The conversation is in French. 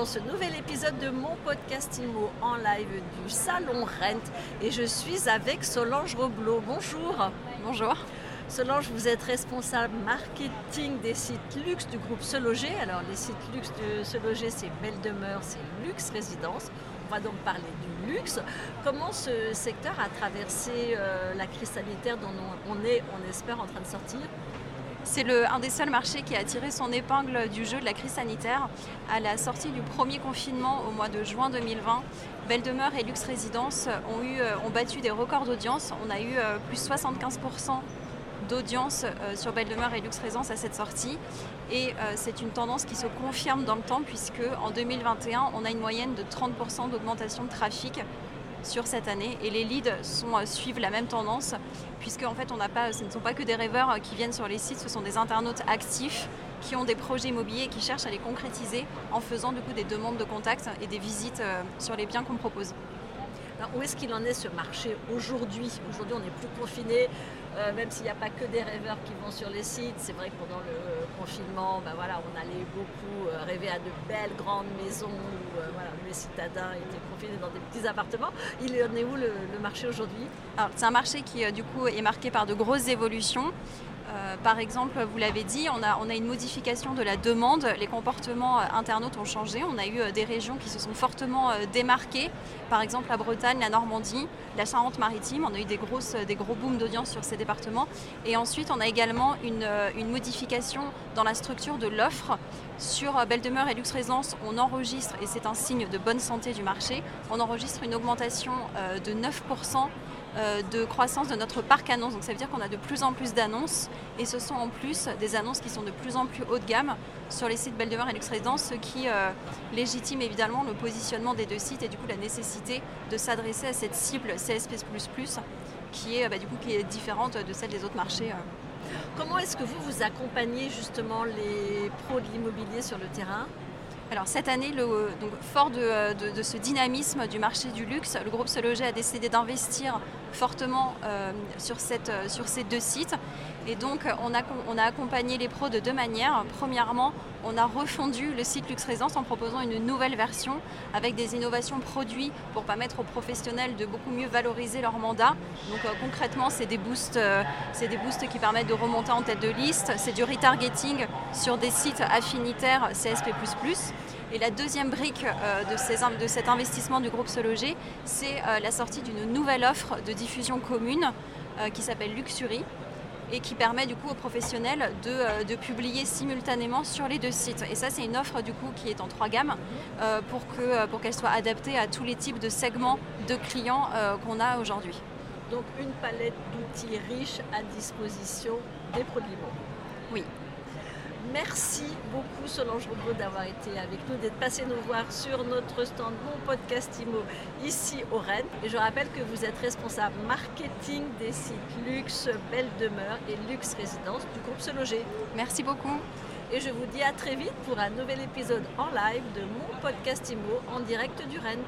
ce nouvel épisode de mon podcast IMO en live du Salon Rent et je suis avec Solange Roblot. Bonjour. Bonjour. Solange, vous êtes responsable marketing des sites luxe du groupe Se Loger. Alors les sites luxe de Se Loger, c'est Belle Demeure, c'est Luxe Résidence. On va donc parler du luxe. Comment ce secteur a traversé euh, la crise sanitaire dont on est, on espère, en train de sortir? C'est un des seuls marchés qui a tiré son épingle du jeu de la crise sanitaire. À la sortie du premier confinement au mois de juin 2020, Belle Demeure et Luxe Résidence euh, ont battu des records d'audience. On a eu euh, plus 75% d'audience euh, sur Belle Demeure et Luxe Résidence à cette sortie. Et c'est une tendance qui se confirme dans le temps puisque en 2021, on a une moyenne de 30% d'augmentation de trafic sur cette année et les leads euh, suivent la même tendance puisque en fait on n'a pas, ce ne sont pas que des rêveurs euh, qui viennent sur les sites, ce sont des internautes actifs qui ont des projets immobiliers et qui cherchent à les concrétiser en faisant du coup des demandes de contact et des visites euh, sur les biens qu'on propose. Où est-ce qu'il en est ce marché aujourd'hui? Aujourd'hui, on n'est plus confiné, même s'il n'y a pas que des rêveurs qui vont sur les sites. C'est vrai que pendant le confinement, ben voilà, on allait beaucoup rêver à de belles grandes maisons où les citadins étaient confinés dans des petits appartements. Il en est où le, marché aujourd'hui? C'est un marché qui, euh, du coup, est marqué par de grosses évolutions. Euh, par exemple, vous l'avez dit, on a, une modification de la demande. Les comportements euh, internautes ont changé. On a eu des régions qui se sont fortement démarquées. Par exemple, la Bretagne, la Normandie, la Charente-Maritime. On a eu des, des gros booms d'audience sur ces départements. Et ensuite, on a également une, modification dans la structure de l'offre. Sur Belle et Luxe Résidence, on enregistre, et c'est un signe de bonne santé du marché, on enregistre une augmentation de 9% euh, de croissance de notre parc annonce. Donc ça veut dire qu'on a de plus en plus d'annonces et ce sont en plus des annonces qui sont de plus en plus haut de gamme sur les sites Belle et Luxe Résidence, ce qui euh, légitime évidemment le positionnement des deux sites et du coup la nécessité de s'adresser à cette cible CSP++ qui est, bah, du coup, différente de celle des autres marchés. Euh. Comment est-ce que vous vous accompagnez justement les pros de l'immobilier sur le terrain? Alors cette année, fort de, ce dynamisme du marché du luxe, le groupe Se a décidé d'investir fortement euh, sur, euh, sur ces deux sites. Et donc on a accompagné les pros de deux manières. Premièrement, on a refondu le site Luxe Résidence en proposant une nouvelle version avec des innovations produits pour permettre aux professionnels de beaucoup mieux valoriser leur mandat. Donc euh, concrètement, c'est des boosts, c'est des boosts qui permettent de remonter en tête de liste. C'est du retargeting sur des sites affinitaires CSP++. Et la deuxième brique euh, de, cet investissement du groupe Sologer, c'est euh, la sortie d'une nouvelle offre de diffusion commune euh, qui s'appelle Luxury et qui permet du coup aux professionnels de, publier simultanément sur les deux sites. Et ça, c'est une offre du coup qui est en trois gammes pour qu'elle pour qu'elle soit adaptée à tous les types de segments de clients qu'on a aujourd'hui. Donc une palette d'outils riches à disposition des produits Oui. Merci beaucoup Solange Robot d'avoir été avec nous, d'être passé nous voir sur notre stand Mon Podcast Imo ici au Rennes. Et je rappelle que vous êtes responsable marketing des sites Luxe, Belle Demeure et Luxe Résidence du groupe Se Loger. Merci beaucoup. Et je vous dis à très vite pour un nouvel épisode en live de Mon Podcast Imo en direct du Rennes.